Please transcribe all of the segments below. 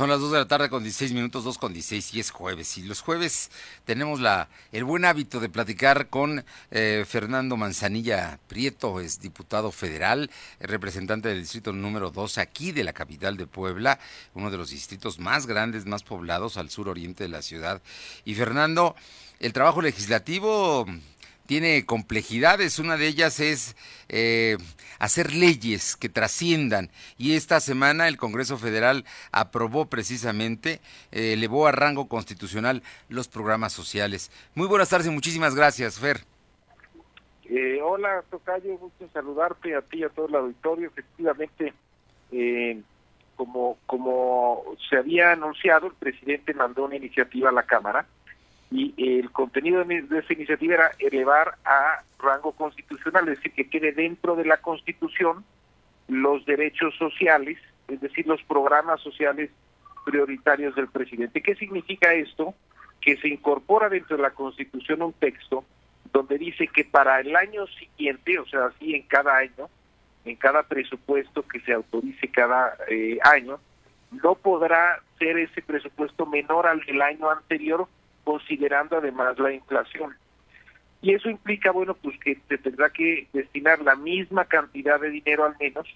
Son las 2 de la tarde con 16 minutos, 2 con 16 y es jueves. Y los jueves tenemos la, el buen hábito de platicar con eh, Fernando Manzanilla Prieto, es diputado federal, representante del distrito número 2 aquí de la capital de Puebla, uno de los distritos más grandes, más poblados al sur oriente de la ciudad. Y Fernando, el trabajo legislativo tiene complejidades. Una de ellas es eh, hacer leyes que trasciendan. Y esta semana el Congreso Federal aprobó precisamente, eh, elevó a rango constitucional los programas sociales. Muy buenas tardes y muchísimas gracias, Fer. Eh, hola, Tocayo, gusto saludarte a ti y a todo el auditorio. Efectivamente, como, como se había anunciado, el presidente mandó una iniciativa a la Cámara y el contenido de, esa iniciativa era elevar a rango constitucional, es decir, que quede dentro de la Constitución los derechos sociales, es decir, los programas sociales prioritarios del presidente. ¿Qué significa esto? Que se incorpora dentro de la Constitución un texto donde dice que para el año siguiente, o sea, así en cada año, en cada presupuesto que se autorice cada eh, año, no podrá ser ese presupuesto menor al del año anterior considerando además la inflación. Y eso implica, bueno, pues que se tendrá que destinar la misma cantidad de dinero al menos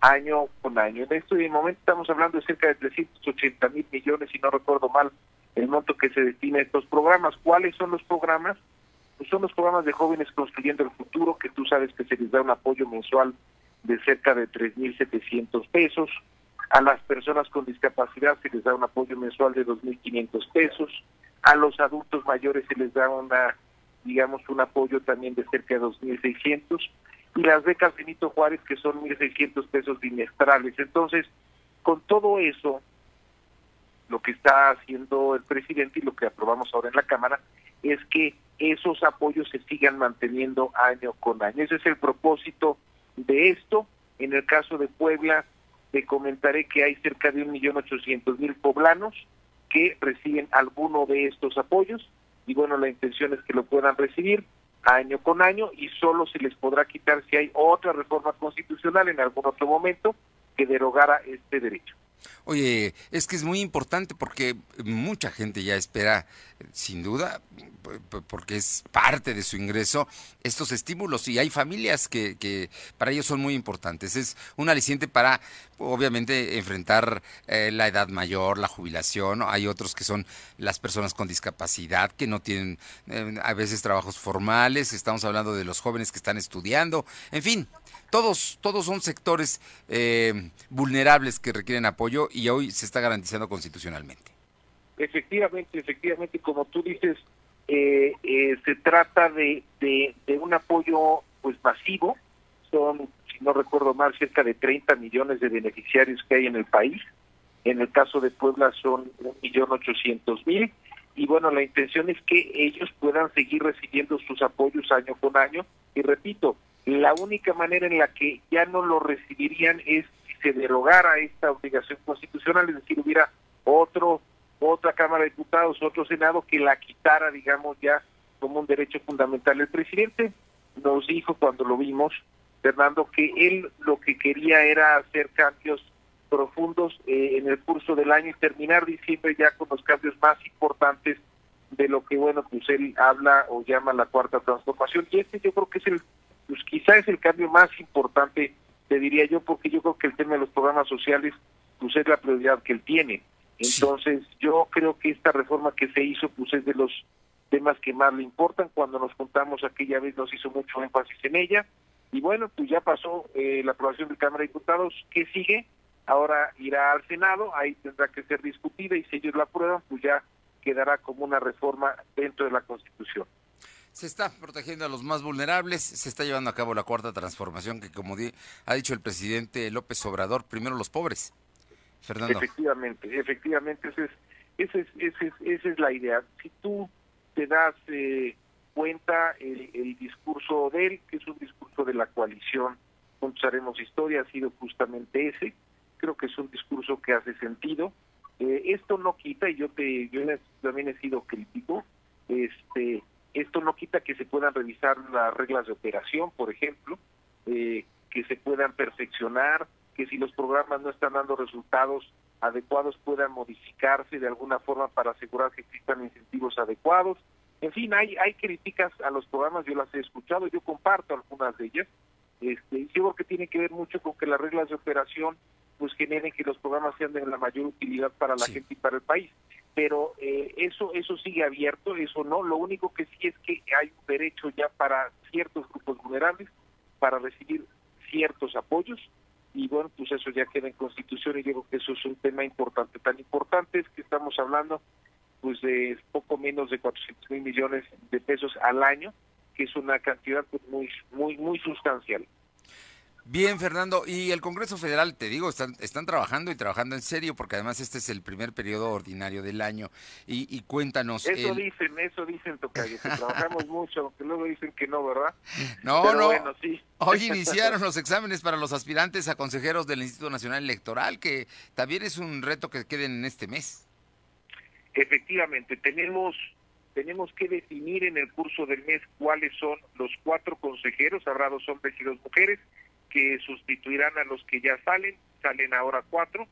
año con año. En este momento estamos hablando de cerca de 380 mil millones, si no recuerdo mal, el monto que se destina a estos programas. ¿Cuáles son los programas? Pues son los programas de jóvenes construyendo el futuro, que tú sabes que se les da un apoyo mensual de cerca de 3.700 pesos. A las personas con discapacidad se les da un apoyo mensual de 2.500 pesos a los adultos mayores se les da una, digamos, un apoyo también de cerca de 2.600 y las becas Benito Juárez que son 1.600 pesos bimestrales. Entonces, con todo eso, lo que está haciendo el presidente y lo que aprobamos ahora en la Cámara es que esos apoyos se sigan manteniendo año con año. Ese es el propósito de esto. En el caso de Puebla, te comentaré que hay cerca de 1.800.000 poblanos que reciben alguno de estos apoyos y bueno, la intención es que lo puedan recibir año con año y solo se les podrá quitar si hay otra reforma constitucional en algún otro momento que derogara este derecho. Oye, es que es muy importante porque mucha gente ya espera, sin duda, porque es parte de su ingreso, estos estímulos y hay familias que, que para ellos son muy importantes. Es un aliciente para, obviamente, enfrentar eh, la edad mayor, la jubilación. Hay otros que son las personas con discapacidad, que no tienen eh, a veces trabajos formales. Estamos hablando de los jóvenes que están estudiando. En fin, todos, todos son sectores eh, vulnerables que requieren apoyo y hoy se está garantizando constitucionalmente. Efectivamente, efectivamente, como tú dices, eh, eh, se trata de, de, un apoyo pues masivo, son, si no recuerdo mal, cerca de 30 millones de beneficiarios que hay en el país, en el caso de Puebla son un millón ochocientos mil, y bueno, la intención es que ellos puedan seguir recibiendo sus apoyos año con año, y repito, la única manera en la que ya no lo recibirían es se derogara esta obligación constitucional, es decir, hubiera otro otra Cámara de Diputados, otro Senado que la quitara, digamos, ya como un derecho fundamental. El presidente nos dijo cuando lo vimos, Fernando, que él lo que quería era hacer cambios profundos eh, en el curso del año y terminar diciembre ya con los cambios más importantes de lo que, bueno, pues él habla o llama la cuarta transformación. Y este yo creo que es el pues quizá es el cambio más importante, te diría yo, porque yo creo que el tema de los programas sociales, pues es la prioridad que él tiene. Entonces, yo creo que esta reforma que se hizo, pues es de los temas que más le importan. Cuando nos juntamos aquella vez nos hizo mucho énfasis en ella. Y bueno, pues ya pasó eh, la aprobación de Cámara de Diputados. ¿Qué sigue? Ahora irá al Senado, ahí tendrá que ser discutida y si ellos la aprueban, pues ya quedará como una reforma dentro de la Constitución. Se está protegiendo a los más vulnerables, se está llevando a cabo la cuarta transformación que, como ha dicho el presidente López Obrador, primero los pobres. Fernando. Efectivamente, efectivamente, esa es, esa es, esa es, la idea. Si tú te das eh, cuenta, el, discurso de él, que es un discurso de la coalición, Haremos Historia, ha sido justamente ese. Creo que es un discurso que hace sentido. Eh, esto no quita, y yo, te, yo también he sido crítico, este esto no quita que se puedan revisar las reglas de operación, por ejemplo, eh, que se puedan perfeccionar, que si los programas no están dando resultados, adecuados puedan modificarse de alguna forma para asegurar que existan incentivos adecuados. En fin, hay, hay críticas a los programas, yo las he escuchado, yo comparto algunas de ellas, este, y creo que tiene que ver mucho con que las reglas de operación pues generen que los programas sean de la mayor utilidad para la gente y para el país. Pero eh, eso eso sigue abierto, eso no. Lo único que sí es que hay un derecho ya para ciertos grupos vulnerables para recibir ciertos apoyos y bueno, pues eso ya queda en Constitución y digo que eso es un tema importante. Tan importante es que estamos hablando pues de poco menos de 400 mil millones de pesos al año, que es una cantidad pues, muy muy muy sustancial. Bien, Fernando, y el Congreso Federal, te digo, están, están trabajando y trabajando en serio, porque además este es el primer periodo ordinario del año. Y, cuéntanos. Eso dicen, eso dicen, Tocayo, que trabajamos mucho, aunque luego dicen que no, ¿verdad? No, no. Hoy iniciaron los exámenes para los aspirantes a consejeros del Instituto Nacional Electoral, que también es un reto que queden en este mes. Efectivamente, tenemos tenemos que definir en el curso del mes cuáles son los cuatro consejeros, habrá dos hombres y dos mujeres, que sustituirán a los que ya salen, salen ahora cuatro,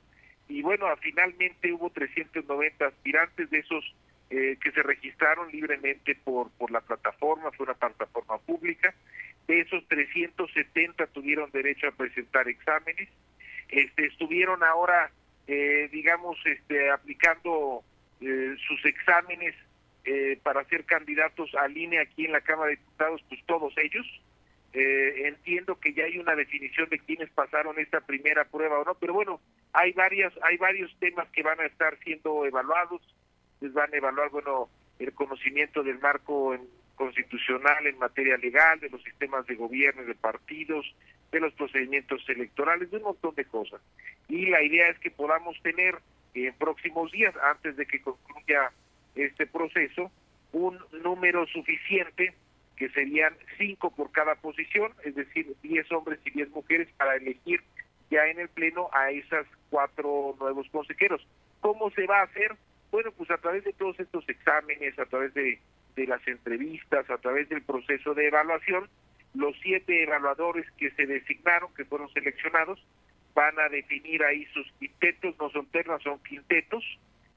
y bueno, finalmente hubo 390 aspirantes de esos eh, que se registraron libremente por, por la plataforma, fue una plataforma pública, de esos 370 tuvieron derecho a presentar exámenes, este, estuvieron ahora, eh, digamos, este, aplicando eh, sus exámenes para ser candidatos a línea aquí en la Cámara de Diputados, pues todos ellos, eh, entiendo que ya hay una definición de quiénes pasaron esta primera prueba o no, pero bueno, hay varias, hay varios temas que van a estar siendo evaluados. Les van a evaluar, bueno, el conocimiento del marco constitucional en materia legal, de los sistemas de gobierno de partidos, de los procedimientos electorales, de un montón de cosas. Y la idea es que podamos tener en próximos días, antes de que concluya este proceso, un número suficiente que serían cinco por cada posición, es decir, diez hombres y diez mujeres para elegir ya en el Pleno a esas cuatro nuevos consejeros. ¿Cómo se va a hacer? Bueno, pues a través de todos estos exámenes, a través de, de las entrevistas, a través del proceso de evaluación, los siete evaluadores que se designaron, que fueron seleccionados, van a definir ahí sus quintetos, no son ternas, son quintetos,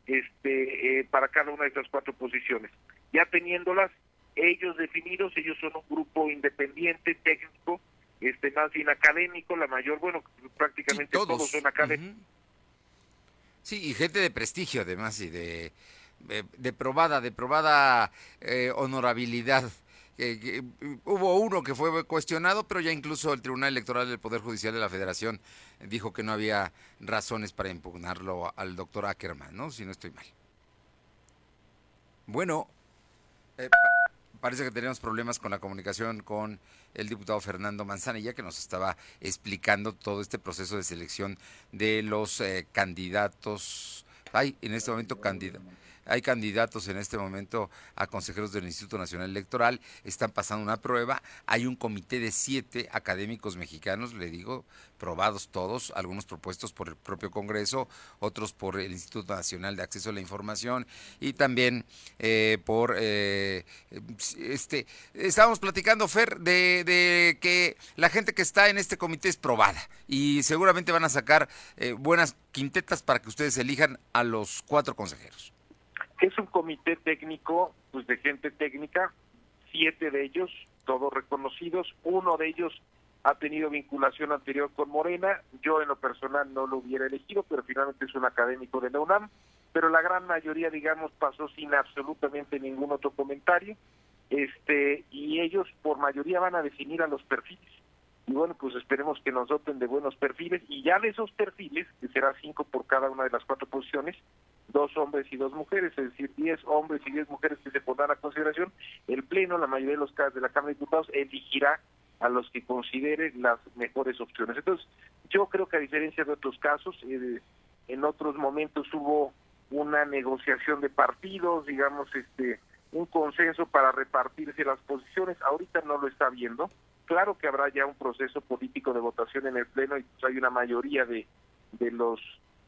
este, eh, para cada una de estas cuatro posiciones. Ya teniéndolas, ellos definidos, ellos son un grupo independiente, técnico, este más bien académico, la mayor, bueno, prácticamente todos. son académicos. Sí, y gente de prestigio además y de, de, probada, de probada eh, honorabilidad. hubo uno que fue cuestionado, pero ya incluso el Tribunal Electoral del Poder Judicial de la Federación dijo que no había razones para impugnarlo al doctor Ackerman, ¿no? Si no estoy mal. Bueno, eh, parece que tenemos problemas con la comunicación con el diputado Fernando Manzanilla, que nos estaba explicando todo este proceso de selección de los eh, candidatos. Hay en este momento candidatos hay candidatos en este momento a consejeros del Instituto Nacional Electoral, están pasando una prueba, hay un comité de siete académicos mexicanos, le digo, probados todos, algunos propuestos por el propio Congreso, otros por el Instituto Nacional de Acceso a la Información y también eh, por eh, este estábamos platicando Fer de, de, que la gente que está en este comité es probada y seguramente van a sacar eh, buenas quintetas para que ustedes elijan a los cuatro consejeros. Es un comité técnico, pues de gente técnica, siete de ellos, todos reconocidos, uno de ellos ha tenido vinculación anterior con Morena, yo en lo personal no lo hubiera elegido, pero finalmente es un académico de la UNAM, pero la gran mayoría, digamos, pasó sin absolutamente ningún otro comentario, este y ellos por mayoría van a definir a los perfiles. Y bueno, pues esperemos que nos doten de buenos perfiles. Y ya de esos perfiles, que será cinco por cada una de las cuatro posiciones, dos hombres y dos mujeres, es decir, diez hombres y diez mujeres que se pondrán a consideración, el Pleno, la mayoría de los casos de la Cámara de Diputados, elegirá a los que considere las mejores opciones. Entonces, yo creo que a diferencia de otros casos, eh, en otros momentos hubo una negociación de partidos, digamos, este un consenso para repartirse las posiciones, ahorita no lo está viendo. Claro que habrá ya un proceso político de votación en el Pleno y pues hay una mayoría de, de los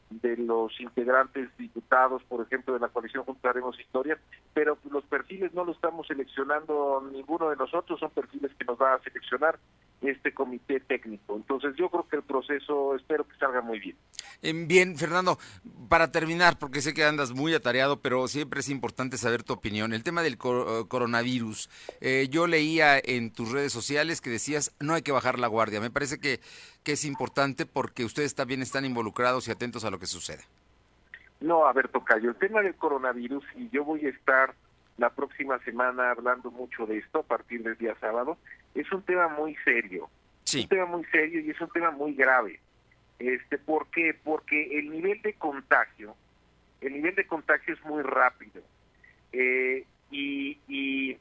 de los integrantes diputados, por ejemplo, de la coalición Juntaremos Historia, pero los perfiles no los estamos seleccionando ninguno de nosotros, son perfiles que nos va a seleccionar este comité técnico. Entonces yo creo que el proceso espero que salga muy bien. Bien, Fernando, para terminar, porque sé que andas muy atareado, pero siempre es importante saber tu opinión. El tema del eh, coronavirus. Eh, yo leía en tus redes sociales que decías no hay que bajar la guardia. Me parece que, que es importante porque ustedes también están involucrados y atentos a lo que sucede. No, a ver, Tocayo, el tema del coronavirus, y yo voy a estar la próxima semana hablando mucho de esto a partir del día sábado, es un tema muy serio. Sí. Un tema muy serio y es un tema muy grave. Este, ¿Por qué? Porque el nivel de contagio, el nivel de contagio es muy rápido. Eh, y, y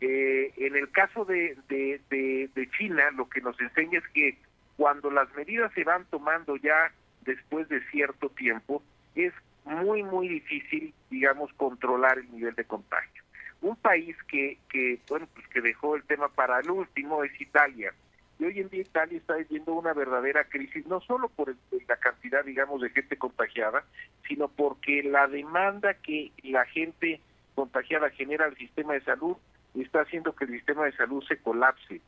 eh, en el caso de, de, de, China, lo que nos enseña es que cuando las medidas se van tomando ya después de cierto tiempo, es muy, muy difícil, digamos, controlar el nivel de contagio. Un país que, que, bueno, pues que dejó el tema para el último es Italia. Y hoy en día Italia está viviendo una verdadera crisis, no solo por la cantidad, digamos, de gente contagiada, sino porque la demanda que la gente contagiada genera al sistema de salud está haciendo que el sistema de salud se colapse.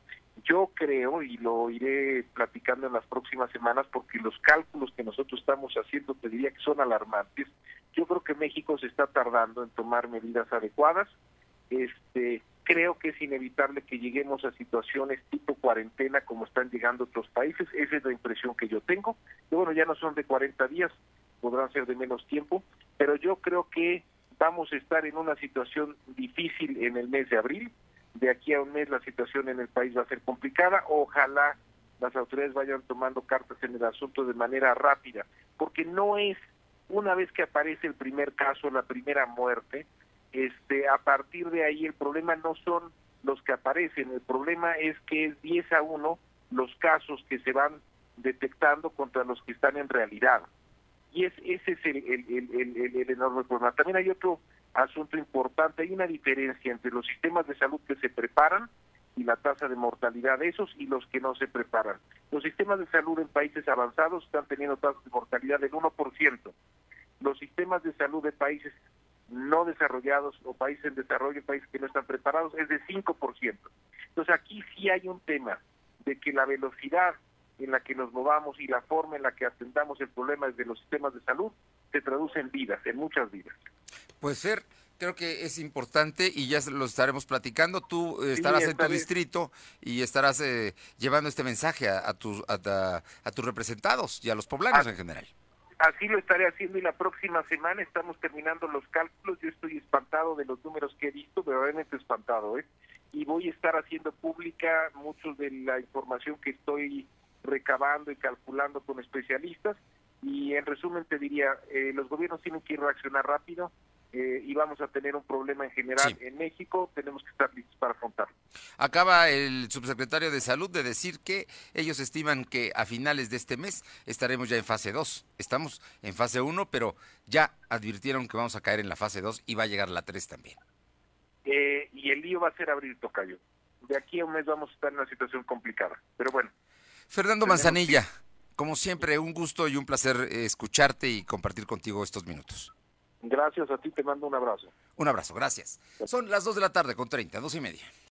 Yo creo, y lo iré platicando en las próximas semanas, porque los cálculos que nosotros estamos haciendo te diría que son alarmantes, yo creo que México se está tardando en tomar medidas adecuadas. Este, creo que es inevitable que lleguemos a situaciones tipo cuarentena como están llegando otros países, esa es la impresión que yo tengo. Y bueno, ya no son de 40 días, podrán ser de menos tiempo, pero yo creo que vamos a estar en una situación difícil en el mes de abril. De aquí a un mes la situación en el país va a ser complicada. Ojalá las autoridades vayan tomando cartas en el asunto de manera rápida, porque no es una vez que aparece el primer caso, la primera muerte, este, a partir de ahí el problema no son los que aparecen, el problema es que es 10 a 1 los casos que se van detectando contra los que están en realidad. Y es, ese es el, el, el, enorme problema. También hay otro asunto importante, hay una diferencia entre los sistemas de salud que se preparan y la tasa de mortalidad de esos y los que no se preparan. Los sistemas de salud en países avanzados están teniendo tasas de mortalidad del 1%. Los sistemas de salud de países no desarrollados o países en desarrollo, países que no están preparados, es de 5%. Entonces aquí sí hay un tema de que la velocidad en la que nos movamos y la forma en la que atendamos el problema desde los sistemas de salud se traduce en vidas, en muchas vidas. Pues ser creo que es importante y ya lo estaremos platicando. Tú eh, estarás en tu distrito y estarás eh, llevando este mensaje a, tus, a, tus representados y a los poblanos en general. Así lo estaré haciendo y la próxima semana estamos terminando los cálculos. Yo estoy espantado de los números que he visto, verdaderamente espantado, ¿eh? Y voy a estar haciendo pública mucho de la información que estoy recabando y calculando con especialistas. Y en resumen te diría, eh, los gobiernos tienen que reaccionar rápido, eh, y vamos a tener un problema en general en México, tenemos que estar listos para afrontarlo. Acaba el subsecretario de Salud de decir que ellos estiman que a finales de este mes estaremos ya en fase 2. Estamos en fase 1, pero ya advirtieron que vamos a caer en la fase 2 y va a llegar la 3 también. Eh, y el lío va a ser abrir tocayo. De aquí a un mes vamos a estar en una situación complicada, pero bueno. Fernando Manzanilla, como siempre, un gusto y un placer eh, escucharte y compartir contigo estos minutos. Gracias a ti, te mando un abrazo. Un abrazo, gracias. Son las 2 de la tarde con 30, dos y media.